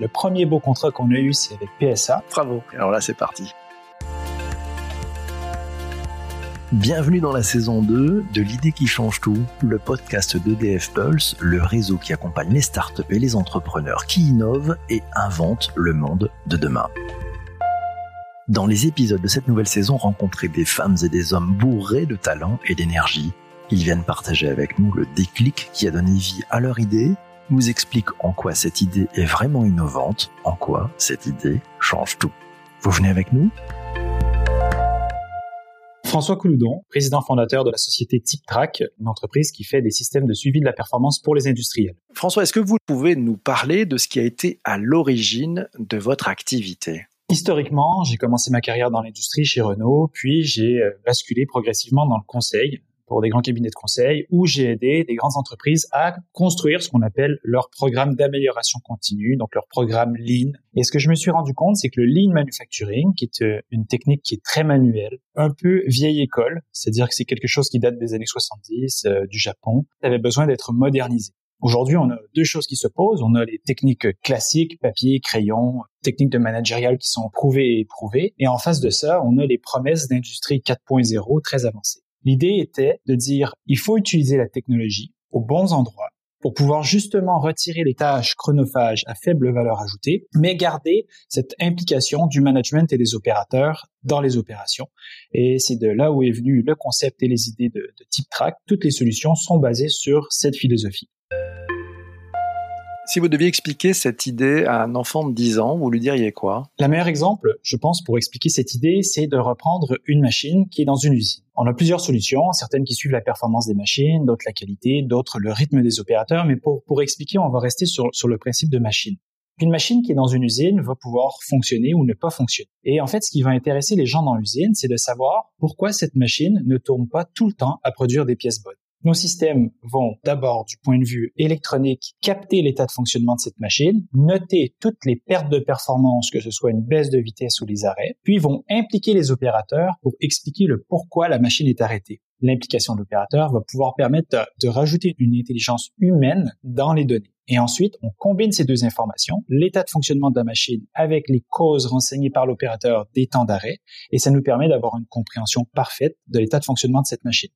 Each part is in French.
Le premier beau contrat qu'on a eu, c'est avec PSA. Bravo. Alors là, c'est parti. Bienvenue dans la saison 2 de l'idée qui change tout, le podcast d'EDF Pulse, le réseau qui accompagne les startups et les entrepreneurs qui innovent et inventent le monde de demain. Dans les épisodes de cette nouvelle saison, rencontrez des femmes et des hommes bourrés de talent et d'énergie. Ils viennent partager avec nous le déclic qui a donné vie à leur idée, nous expliquent en quoi cette idée est vraiment innovante, en quoi cette idée change tout. Vous venez avec nous? François Couloudon, président fondateur de la société TipTrack, une entreprise qui fait des systèmes de suivi de la performance pour les industriels. François, est-ce que vous pouvez nous parler de ce qui a été à l'origine de votre activité? Historiquement, j'ai commencé ma carrière dans l'industrie chez Renault, puis j'ai euh, basculé progressivement dans le conseil pour des grands cabinets de conseil où j'ai aidé des grandes entreprises à construire ce qu'on appelle leur programme d'amélioration continue, donc leur programme Lean. Et ce que je me suis rendu compte, c'est que le Lean Manufacturing, qui est euh, une technique qui est très manuelle, un peu vieille école, c'est-à-dire que c'est quelque chose qui date des années 70 euh, du Japon, avait besoin d'être modernisé. Aujourd'hui, on a deux choses qui se posent. On a les techniques classiques, papier, crayon, techniques de managérial qui sont prouvées et éprouvées. Et en face de ça, on a les promesses d'industrie 4.0 très avancées. L'idée était de dire, il faut utiliser la technologie aux bons endroits pour pouvoir justement retirer les tâches chronophages à faible valeur ajoutée, mais garder cette implication du management et des opérateurs dans les opérations. Et c'est de là où est venu le concept et les idées de, de TipTrack. Toutes les solutions sont basées sur cette philosophie. Si vous deviez expliquer cette idée à un enfant de 10 ans, vous lui diriez quoi? La meilleure exemple, je pense, pour expliquer cette idée, c'est de reprendre une machine qui est dans une usine. On a plusieurs solutions, certaines qui suivent la performance des machines, d'autres la qualité, d'autres le rythme des opérateurs, mais pour, pour expliquer, on va rester sur, sur le principe de machine. Une machine qui est dans une usine va pouvoir fonctionner ou ne pas fonctionner. Et en fait, ce qui va intéresser les gens dans l'usine, c'est de savoir pourquoi cette machine ne tourne pas tout le temps à produire des pièces bonnes. Nos systèmes vont d'abord, du point de vue électronique, capter l'état de fonctionnement de cette machine, noter toutes les pertes de performance, que ce soit une baisse de vitesse ou les arrêts, puis vont impliquer les opérateurs pour expliquer le pourquoi la machine est arrêtée. L'implication de l'opérateur va pouvoir permettre de, rajouter une intelligence humaine dans les données. Et ensuite, on combine ces deux informations, l'état de fonctionnement de la machine avec les causes renseignées par l'opérateur des temps d'arrêt, et ça nous permet d'avoir une compréhension parfaite de l'état de fonctionnement de cette machine.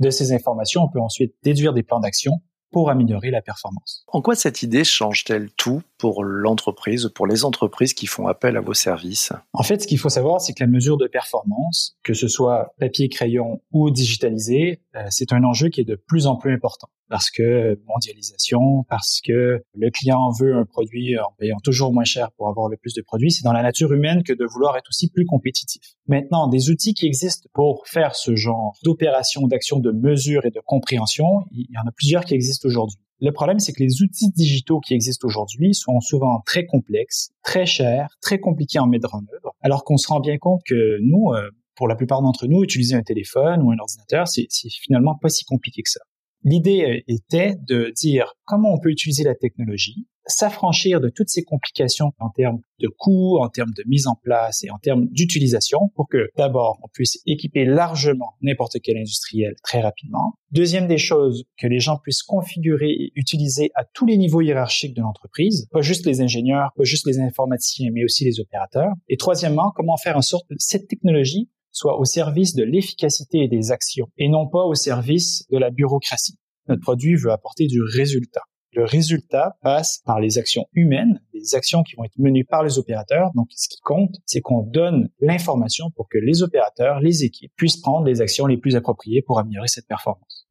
De ces informations, on peut ensuite déduire des plans d'action pour améliorer la performance. En quoi cette idée change-t-elle tout pour l'entreprise, pour les entreprises qui font appel à vos services? En fait, ce qu'il faut savoir, c'est que la mesure de performance, que ce soit papier, crayon ou digitalisé, c'est un enjeu qui est de plus en plus important parce que mondialisation, parce que le client veut un produit en payant toujours moins cher pour avoir le plus de produits. C'est dans la nature humaine que de vouloir être aussi plus compétitif. Maintenant, des outils qui existent pour faire ce genre d'opération, d'action, de mesure et de compréhension, il y en a plusieurs qui existent aujourd'hui. Le problème, c'est que les outils digitaux qui existent aujourd'hui sont souvent très complexes, très chers, très compliqués à mettre en œuvre, alors qu'on se rend bien compte que nous, euh, pour la plupart d'entre nous, utiliser un téléphone ou un ordinateur, c'est finalement pas si compliqué que ça. L'idée euh, était de dire comment on peut utiliser la technologie, s'affranchir de toutes ces complications en termes de coûts, en termes de mise en place et en termes d'utilisation pour que d'abord on puisse équiper largement n'importe quel industriel très rapidement. Deuxième des choses, que les gens puissent configurer et utiliser à tous les niveaux hiérarchiques de l'entreprise, pas juste les ingénieurs, pas juste les informaticiens, mais aussi les opérateurs. Et troisièmement, comment faire en sorte que cette technologie soit au service de l'efficacité des actions et non pas au service de la bureaucratie. Notre produit veut apporter du résultat. Le résultat passe par les actions humaines, des actions qui vont être menées par les opérateurs. Donc, ce qui compte, c'est qu'on donne l'information pour que les opérateurs, les équipes puissent prendre les actions les plus appropriées pour améliorer cette performance.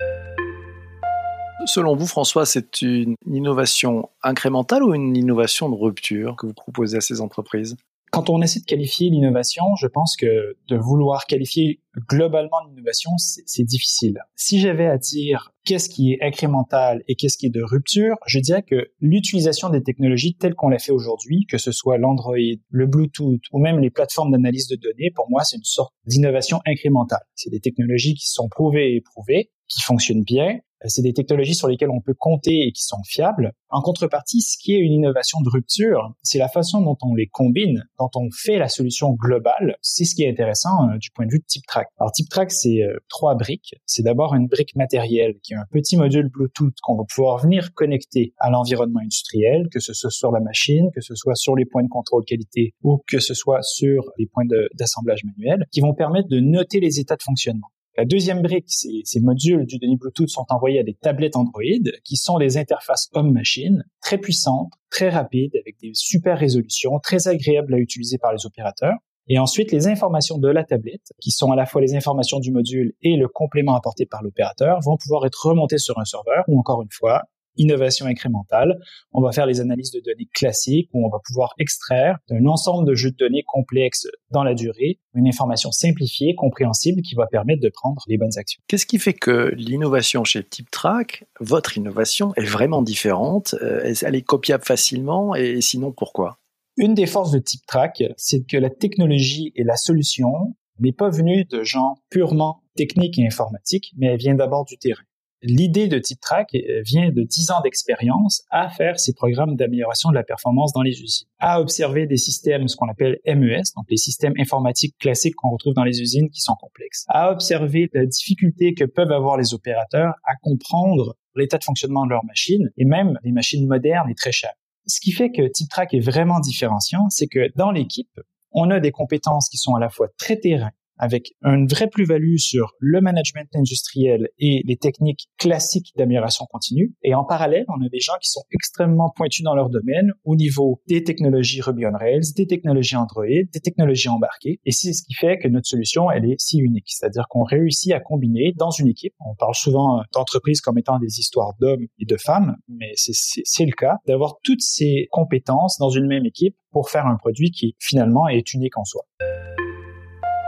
Selon vous, François, c'est une innovation incrémentale ou une innovation de rupture que vous proposez à ces entreprises? Quand on essaie de qualifier l'innovation, je pense que de vouloir qualifier globalement l'innovation, c'est difficile. Si j'avais à dire qu'est-ce qui est incrémental et qu'est-ce qui est de rupture, je dirais que l'utilisation des technologies telles qu'on l'a fait aujourd'hui, que ce soit l'Android, le Bluetooth ou même les plateformes d'analyse de données, pour moi, c'est une sorte d'innovation incrémentale. C'est des technologies qui sont prouvées et éprouvées, qui fonctionnent bien, c'est des technologies sur lesquelles on peut compter et qui sont fiables. En contrepartie, ce qui est une innovation de rupture, c'est la façon dont on les combine, dont on fait la solution globale. C'est ce qui est intéressant euh, du point de vue de TipTrack. Alors TipTrack, c'est euh, trois briques. C'est d'abord une brique matérielle qui est un petit module Bluetooth qu'on va pouvoir venir connecter à l'environnement industriel, que ce soit sur la machine, que ce soit sur les points de contrôle qualité ou que ce soit sur les points d'assemblage manuel, qui vont permettre de noter les états de fonctionnement. La deuxième brique, ces, ces modules du données Bluetooth sont envoyés à des tablettes Android qui sont des interfaces homme-machine très puissantes, très rapides, avec des super résolutions, très agréables à utiliser par les opérateurs. Et ensuite, les informations de la tablette, qui sont à la fois les informations du module et le complément apporté par l'opérateur, vont pouvoir être remontées sur un serveur ou encore une fois innovation incrémentale. On va faire les analyses de données classiques où on va pouvoir extraire d'un ensemble de jeux de données complexes dans la durée une information simplifiée, compréhensible qui va permettre de prendre les bonnes actions. Qu'est-ce qui fait que l'innovation chez TipTrack, votre innovation, est vraiment différente? Euh, Elle est copiable facilement? Et sinon pourquoi? Une des forces de TipTrack, c'est que la technologie et la solution n'est pas venue de gens purement techniques et informatiques, mais elle vient d'abord du terrain. L'idée de TipTrack euh, vient de 10 ans d'expérience à faire ces programmes d'amélioration de la performance dans les usines, à observer des systèmes, ce qu'on appelle MES, donc les systèmes informatiques classiques qu'on retrouve dans les usines qui sont complexes, à observer la difficulté que peuvent avoir les opérateurs à comprendre l'état de fonctionnement de leurs machines et même des machines modernes et très chères. Ce qui fait que TipTrack est vraiment différenciant, c'est que dans l'équipe, on a des compétences qui sont à la fois très terrain, avec une vraie plus-value sur le management industriel et les techniques classiques d'amélioration continue. Et en parallèle, on a des gens qui sont extrêmement pointus dans leur domaine au niveau des technologies Ruby on Rails, des technologies Android, des technologies embarquées. Et c'est ce qui fait que notre solution, elle est si unique. C'est-à-dire qu'on réussit à combiner dans une équipe. On parle souvent d'entreprises comme étant des histoires d'hommes et de femmes, mais c'est le cas d'avoir toutes ces compétences dans une même équipe pour faire un produit qui finalement est unique en soi.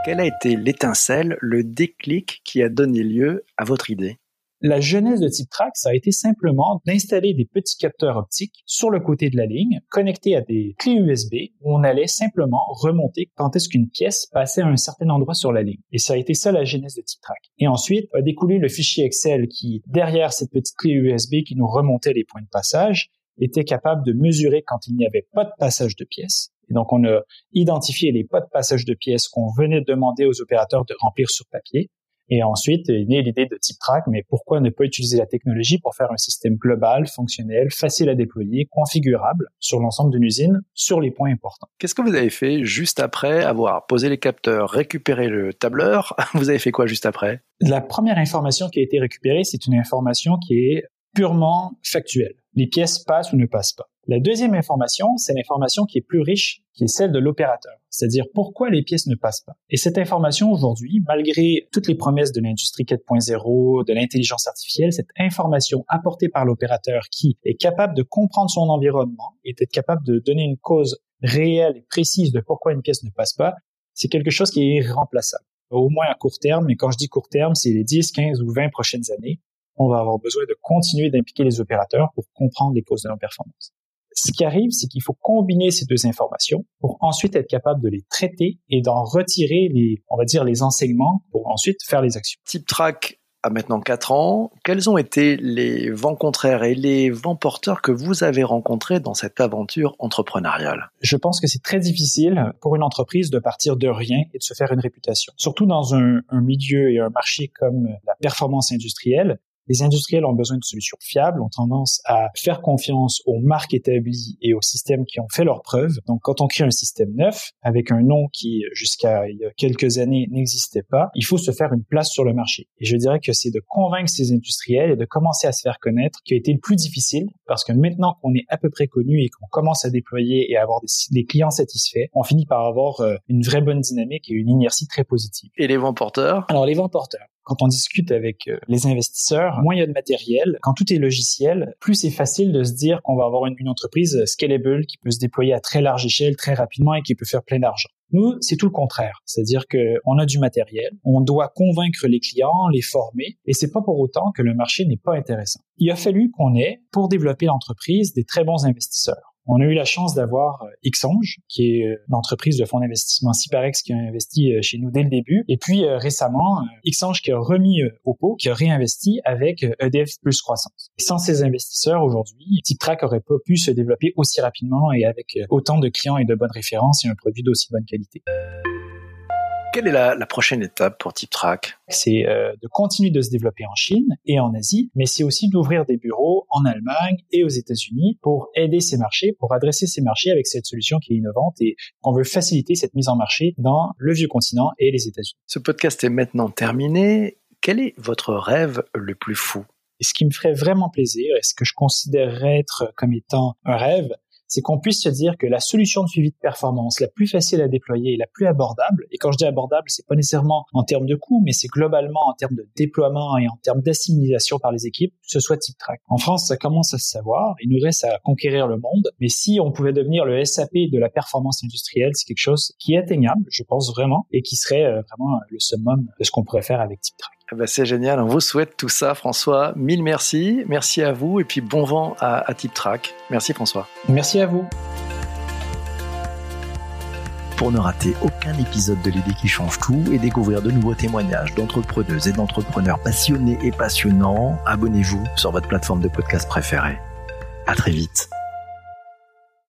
Quelle a été l'étincelle, le déclic qui a donné lieu à votre idée? La genèse de TipTrack, ça a été simplement d'installer des petits capteurs optiques sur le côté de la ligne, connectés à des clés USB, où on allait simplement remonter quand est-ce qu'une pièce passait à un certain endroit sur la ligne. Et ça a été ça la genèse de TipTrack. Et ensuite, a découlé le fichier Excel qui, derrière cette petite clé USB qui nous remontait les points de passage, était capable de mesurer quand il n'y avait pas de passage de pièces et donc, on a identifié les pas de passage de pièces qu'on venait demander aux opérateurs de remplir sur papier. Et ensuite est née l'idée de TipTrack, mais pourquoi ne pas utiliser la technologie pour faire un système global, fonctionnel, facile à déployer, configurable sur l'ensemble d'une usine, sur les points importants. Qu'est-ce que vous avez fait juste après avoir posé les capteurs, récupéré le tableur? Vous avez fait quoi juste après? La première information qui a été récupérée, c'est une information qui est purement factuelle. Les pièces passent ou ne passent pas. La deuxième information, c'est l'information qui est plus riche, qui est celle de l'opérateur, c'est-à-dire pourquoi les pièces ne passent pas. Et cette information aujourd'hui, malgré toutes les promesses de l'industrie 4.0, de l'intelligence artificielle, cette information apportée par l'opérateur qui est capable de comprendre son environnement et d'être capable de donner une cause réelle et précise de pourquoi une pièce ne passe pas, c'est quelque chose qui est irremplaçable. Au moins à court terme, mais quand je dis court terme, c'est les 10, 15 ou 20 prochaines années, on va avoir besoin de continuer d'impliquer les opérateurs pour comprendre les causes de leur performance. Ce qui arrive, c'est qu'il faut combiner ces deux informations pour ensuite être capable de les traiter et d'en retirer les, on va dire, les enseignements pour ensuite faire les actions. TipTrack a maintenant 4 ans. Quels ont été les vents contraires et les vents porteurs que vous avez rencontrés dans cette aventure entrepreneuriale? Je pense que c'est très difficile pour une entreprise de partir de rien et de se faire une réputation. Surtout dans un, un milieu et un marché comme la performance industrielle, les industriels ont besoin de solutions fiables, ont tendance à faire confiance aux marques établies et aux systèmes qui ont fait leurs preuves. Donc, quand on crée un système neuf, avec un nom qui, jusqu'à il y a quelques années, n'existait pas, il faut se faire une place sur le marché. Et je dirais que c'est de convaincre ces industriels et de commencer à se faire connaître qui a été le plus difficile, parce que maintenant qu'on est à peu près connu et qu'on commence à déployer et à avoir des, des, clients satisfaits, on finit par avoir euh, une vraie bonne dynamique et une inertie très positive. Et les vents porteurs? Alors, les vents porteurs. Quand on discute avec euh, les investisseurs, moins il y a de matériel. Quand tout est logiciel, plus c'est facile de se dire qu'on va avoir une, entreprise scalable qui peut se déployer à très large échelle très rapidement et qui peut faire plein d'argent. Nous, c'est tout le contraire. C'est-à-dire qu'on a du matériel, on doit convaincre les clients, les former, et c'est pas pour autant que le marché n'est pas intéressant. Il a fallu qu'on ait, pour développer l'entreprise, des très bons investisseurs. On a eu la chance d'avoir euh, Xange, qui est une entreprise de fonds d'investissement Cyparex qui a investi chez nous dès le début. Et puis récemment, Xange qui a remis au pot, qui a réinvesti avec EDF e Plus Croissance. Sans ces investisseurs aujourd'hui, TipTrack aurait pas pu se développer aussi rapidement et avec autant de clients et de bonnes références et un produit d'aussi bonne qualité. Quelle est la, prochaine étape pour TipTrack? C'est euh, de continuer de se développer en Chine et en Asie, mais c'est aussi d'ouvrir des bureaux en Allemagne et aux États-Unis pour aider ces marchés, pour adresser ces marchés avec cette solution qui est innovante et qu'on veut faciliter cette mise en marché dans le vieux continent et les États-Unis. Ce podcast est maintenant terminé. Quel est votre rêve le plus fou? Et ce qui me ferait vraiment plaisir, et ce que je considérerais être comme étant un rêve, c'est qu'on puisse se dire que la solution de suivi de performance la plus facile à déployer et la plus abordable, et quand je dis abordable, c'est pas nécessairement en termes de coût, mais c'est globalement en termes de déploiement et en termes d'assimilation par les équipes, ce soit TipTrack. En France, ça commence à se savoir, il nous reste à conquérir le monde, mais si on pouvait devenir le SAP de la performance industrielle, c'est quelque chose qui est atteignable, je pense vraiment, et qui serait euh, vraiment le summum de ce qu'on pourrait faire avec TipTrack. Eh ben, c'est génial, on vous souhaite tout ça, François. Mille merci, merci à vous et puis bon vent à, à TipTrack. Merci François. Merci à vous. Pour ne rater aucun épisode de l'idée qui change tout et découvrir de nouveaux témoignages d'entrepreneuses et d'entrepreneurs passionnés et passionnants, abonnez-vous sur votre plateforme de podcast préférée. À très vite.